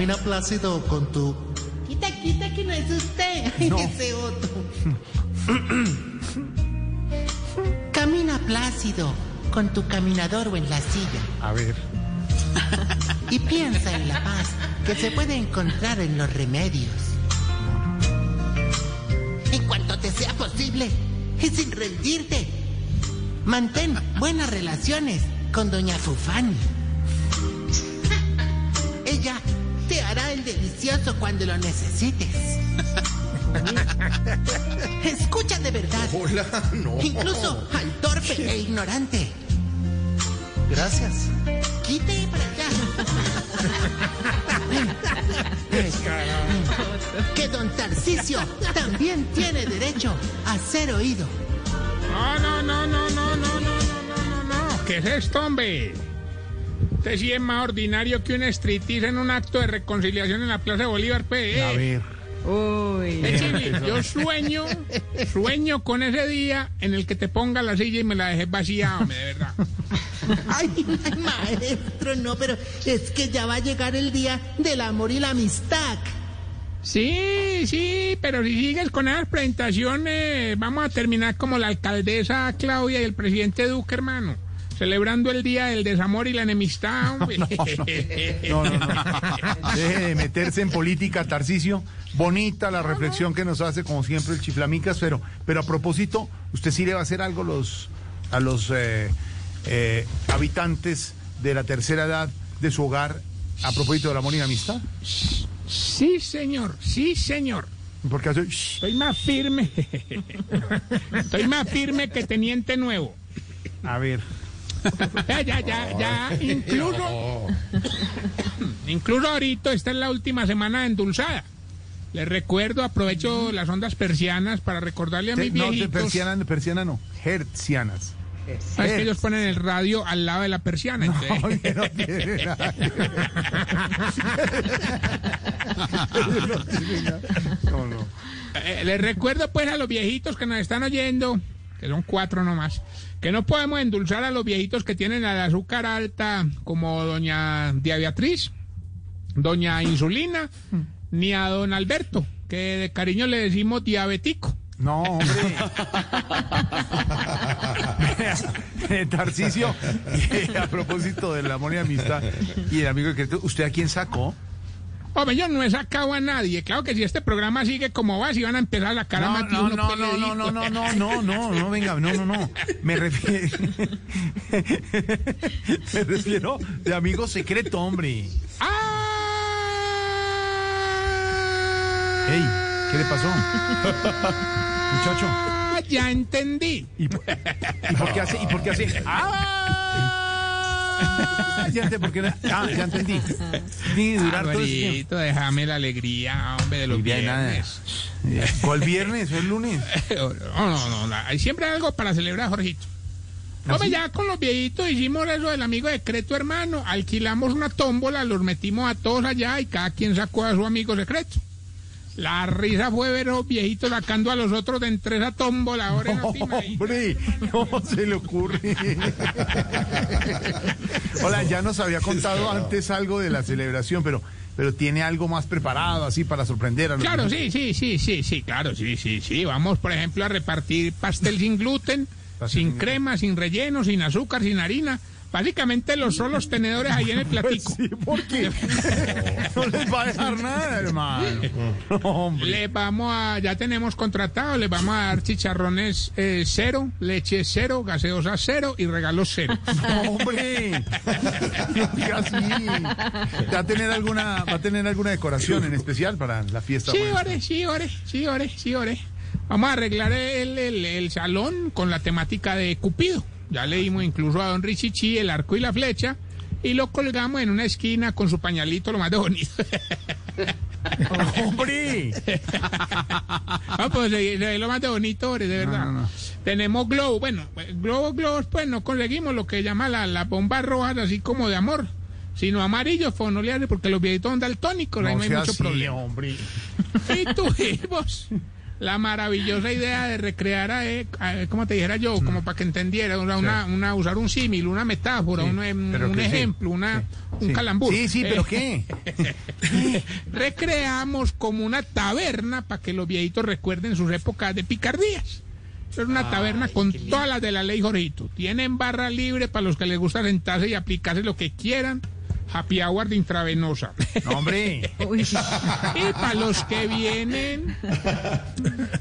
Camina plácido con tu... Quita, quita, que no es usted. Ese otro. Camina plácido con tu caminador o en la silla. A ver. Y piensa en la paz que se puede encontrar en los remedios. En cuanto te sea posible y sin rendirte, mantén buenas relaciones con Doña Fufani. Cuando lo necesites. Escucha de verdad. Hola, no. Incluso al torpe e ignorante. Gracias. Quite para allá. que don Tarcisio también tiene derecho a ser oído. No, no, no, no, no, no, no, no, no, no. ¿Qué es esto, hombre? Usted sí es más ordinario que un striptease en un acto de reconciliación en la Plaza de Bolívar, pues. A ver. Uy. Eh, yo sueño, sueño con ese día en el que te ponga la silla y me la dejes vacía, hombre, de verdad. Ay, ay, maestro, no, pero es que ya va a llegar el día del amor y la amistad. Sí, sí, pero si sigues con esas presentaciones, vamos a terminar como la alcaldesa Claudia y el presidente Duque, hermano. Celebrando el día del desamor y la enemistad, hombre. No, no, no. Deje de meterse en política, Tarcicio. Bonita la reflexión que nos hace, como siempre, el chiflamicas, pero, pero a propósito, ¿usted sí le va a hacer algo a los, a los eh, eh, habitantes de la tercera edad de su hogar a propósito de la amor y la amistad? Sí, señor, sí, señor. Porque hace... Estoy más firme. Estoy más firme que teniente nuevo. A ver. Ya, ya, ya, ya. Incluso, incluso ahorita, esta es la última semana de endulzada. Les recuerdo, aprovecho las ondas persianas para recordarle a mis No, viejitos. persiana, persiana no, hertzianas. Ah, es que ellos ponen el radio al lado de la persiana. entonces- no tiene nada que ver. No tiene nada. No, no. Eh, les recuerdo pues a los viejitos que nos están oyendo, que son cuatro nomás, que no podemos endulzar a los viejitos que tienen el azúcar alta, como doña Dia Beatriz, doña Insulina, ni a don Alberto, que de cariño le decimos diabético. No, hombre. Tarcicio, a propósito del amor y amistad y el amigo que ¿usted a quién sacó? Hombre, yo no he sacado a nadie. Claro que si este programa sigue como va, si van a empezar a sacar a No, no, no, no, no, no, no, no, no, no, no, venga, no, no, no. Me refiero, me refiero de amigo secreto, hombre. ¡Ah! Ey, ¿qué le pasó? Muchacho. Ya entendí. ¿Y, por- y por qué hace? ¿Y por qué hace? ¡Ah! Ya entendí, por qué no- ah, ya entendí. Ni durar todo. Alvarito, déjame la alegría, hombre, de los bien, nada. viernes. ¿Cuál viernes? ¿O el lunes? No, no, no, la- hay siempre algo para celebrar, Jorgito. Hombre, ya con los viejitos hicimos eso del amigo secreto, hermano. Alquilamos una tómbola, los metimos a todos allá y cada quien sacó a su amigo secreto. La risa fue ver a los viejitos sacando a los otros de entre esa tómbola. Ahora no. Hombre, ¿cómo se le ocurre? Hola, ya nos había contado antes algo de la celebración, pero, pero tiene algo más preparado así para sorprender a los Claro, sí, sí, sí, sí, sí, claro, sí, sí, sí. Vamos, por ejemplo, a repartir pastel sin gluten, sin crema, sin relleno, sin azúcar, sin harina. Básicamente los solos tenedores ahí en el platico. Sí, porque no les va a dejar nada, hermano. No, hombre. Les vamos a, ya tenemos contratado, les vamos a dar chicharrones eh, cero, leche cero, gaseosa cero y regalos cero. No, hombre. ¿Va a tener alguna, va a tener alguna decoración en especial para la fiesta? Sí, ore, sí, ore, sí, ore, sí, ore. Vamos a arreglar el, el- el salón con la temática de Cupido. Ya le dimos incluso a don Richichi el arco y la flecha y lo colgamos en una esquina con su pañalito lo más de bonito. ¡Hombre! Ah, pues lo más de bonito, de verdad. no, no. Tenemos globo, bueno, globos, globos, pues no conseguimos lo que llama la, las bombas rojas, así como de amor, sino amarillos, fonoliares, porque los viejitos son daltónicos, ahí No hay mucho así, problema. hombre. Y tuvimos, la maravillosa idea de recrear, a, eh, a- como te dijera yo, como para que entendiera, o sea, una, una, usar un símil, una metáfora, un, em, un sí, ejemplo, una, un calambur. Sí, sí, pero ¿qué? recreamos como una taberna para que los viejitos recuerden sus épocas de picardías. Es una taberna con todas las de la ley, Jorgito. Tienen barra libre para los que les gusta sentarse y aplicarse lo que quieran. Happy hour de intravenosa. No, hombre. Y para los que vienen,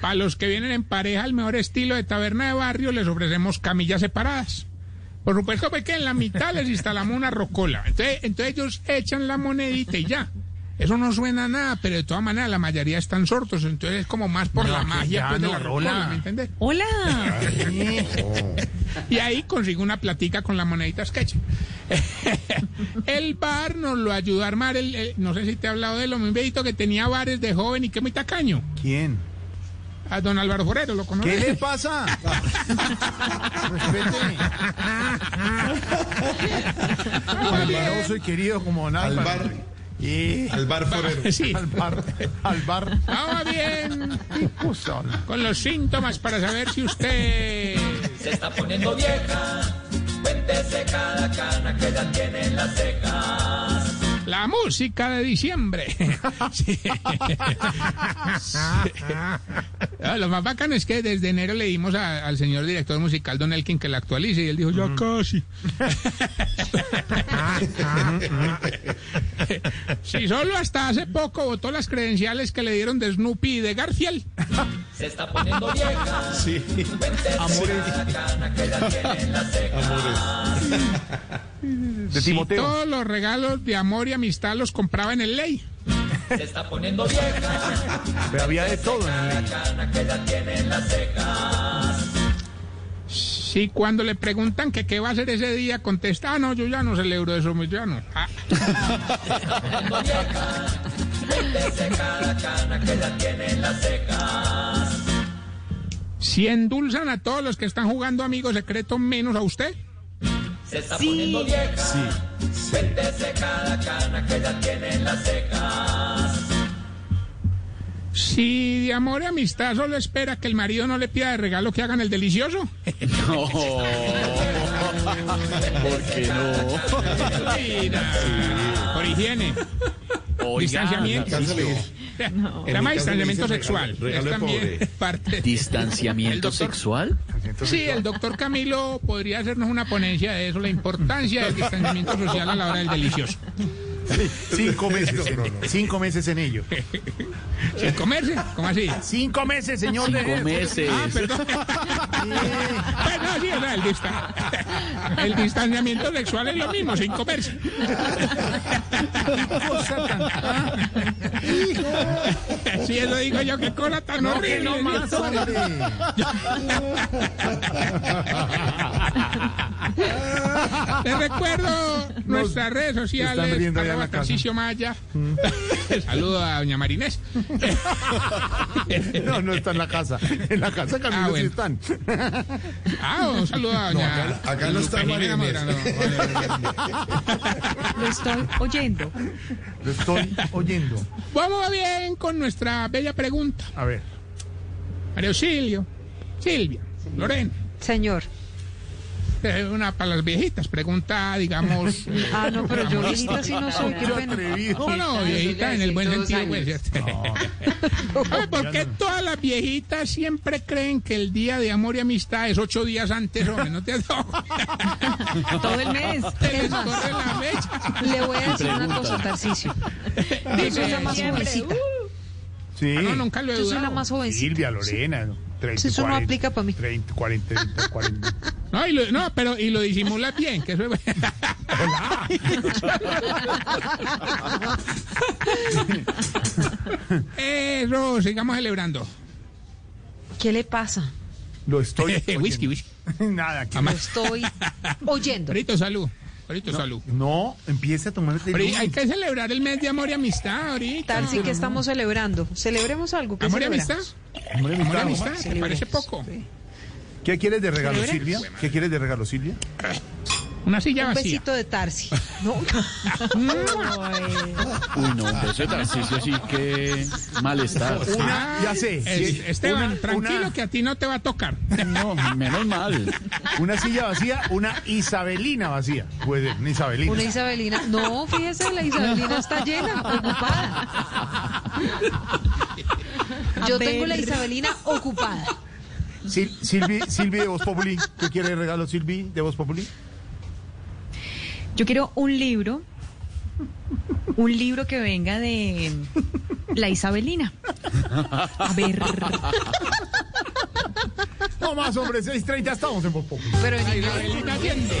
para los que vienen en pareja, el mejor estilo de taberna de barrio, les ofrecemos camillas separadas. Por supuesto, pues que en la mitad les instalamos una rocola. Entonces, entonces ellos echan la monedita y ya. Eso no suena a nada, pero de todas maneras la mayoría están sordos. Entonces es como más por No, la magia pues, de la rocola, hola. ¿me entiendes? hola. Y ahí consigo una platica con las moneditas que echen. El bar nos lo ayudó a armar, el, el- no sé si te he hablado de lo un viejito que tenía bares de joven y que muy tacaño. ¿Quién? A don Álvaro Forero, ¿lo conoce? ¿Qué le pasa? Respete. Y querido como don Al Álvaro. Y al bar forero. Sí. al bar, al bar. Vamos bien con los síntomas para saber si usted... Se está poniendo vieja, cuéntese cada cana que ya tiene en las cejas. La música de diciembre. Sí. Ah, Lo más bacano es que desde enero le dimos a- al señor director musical Don Elkin que la actualice y él dijo, ya casi. si solo hasta hace poco votó las credenciales que le dieron de Snoopy y de Garfield. Se está poniendo vieja, Sí, Amores cejas. de Si Timoteo. todos los regalos de amor y amistad los compraba en el ley. Se está poniendo vieja, Pero había de todo ley. cana que ya tiene en las cejas. Si cuando le preguntan que qué va a hacer ese día, contesta, ah, no, yo ya no celebro eso, pues ya no. Ah. Cuéntese cada cana que ya tiene en las cejas. Si endulzan a todos los que están jugando amigos secretos menos a usted. Se está poniendo vieja, cuéntese cada cana que ya tiene en las cejas. Si de amor y amistad solo espera que el marido no le pida de regalo que hagan el delicioso. ¿Por qué no? Mira, por higiene, Oiga, distanciamiento. Cánsale. Se llama distanciamiento sexual. regalo es también pobre. parte. El ¿Distanciamiento doctor- sexual? Sí, el doctor Camilo podría hacernos una ponencia de eso, la importancia del distanciamiento social a la hora del delicioso. Cinco meses, No, no, en, no. cinco meses en ello. Sin comerse, ¿cómo así? Cinco meses, señor. Cinco de- meses. Ah, perdón. Pues no, sí, o sea, el, distan- el distanciamiento sexual es lo mismo, sin comerse. Cosa tan- Sí, eso digo yo, qué cosa tan No, que horrible. no más. Te recuerdo nuestras redes sociales. arroba. Tarcisio Maya. Saludo a doña Marinés. No, no está en la casa. En la casa Camilo Ah, sí están. Ah, un saludo a doña. acá- acá no está Marinés. Medrano. Lo estoy oyendo. Lo estoy oyendo. Vamos bien con nuestra bella pregunta. A ver. María Auxilio, Silvia, Lorena. Señor. Una para las viejitas, pregunta, digamos. Ah, no, pero yo viejita sí no soy. ¿Cómo no? Viejita en el buen sentido, pues, ¿Por qué todas las viejitas siempre creen que el día de amor y amistad es ocho días antes, hombre? ¿No te has dado? Todo el mes. Es más, corre la fecha. le voy a decir una cosa, Tarcicio. Soy la más jovencita. Sí. Ah, no, nunca lo he Yo soy la más jovencita. Silvia, Lorena. ¿no? 30, Sí, eso no 40, aplica para mí. 30, 40, 30, 40. No, y lo, no, pero y lo disimulas bien, que eso es... Eso, sigamos celebrando. ¿Qué le pasa? Lo estoy whisky, whisky. Nada, que Lo estoy oyendo. Ahorita salud. Ahorita salud. No, empiece a tomar el Ahorita hay que celebrar el mes de amor y amistad ahorita. Tarsi, ¿qué estamos celebrando? Celebremos algo. ¿Qué ¿Amor y amistad? Amor y ¿Amor y amistad. amistad? ¿Te parece poco? ¿Qué quieres de regalo. Silvia? ¿Qué quieres de regalo, Silvia? Una silla Un vacía. besito de Tarsi. No. Uy, no, un beso de Tarcisio sí que malestar. Una, ya sé. Es- sí, Esteban, una- tranquilo una- que a ti no te va a tocar. No, menos mal. Una silla vacía, una Isabelina vacía. Puede, una Isabelina. Una Isabelina. No, fíjese, la Isabelina está llena, ocupada. Yo tengo la Isabelina ocupada. Sil- Silvi, Silvi de Voz Populi. ¿Qué quiere regalo Silvi de Voz Populi? Yo quiero un libro, un libro que venga de la Isabelina. A ver, No más, hombre, 6.30 estamos en Voz Populi. Pero Isabelita Allende.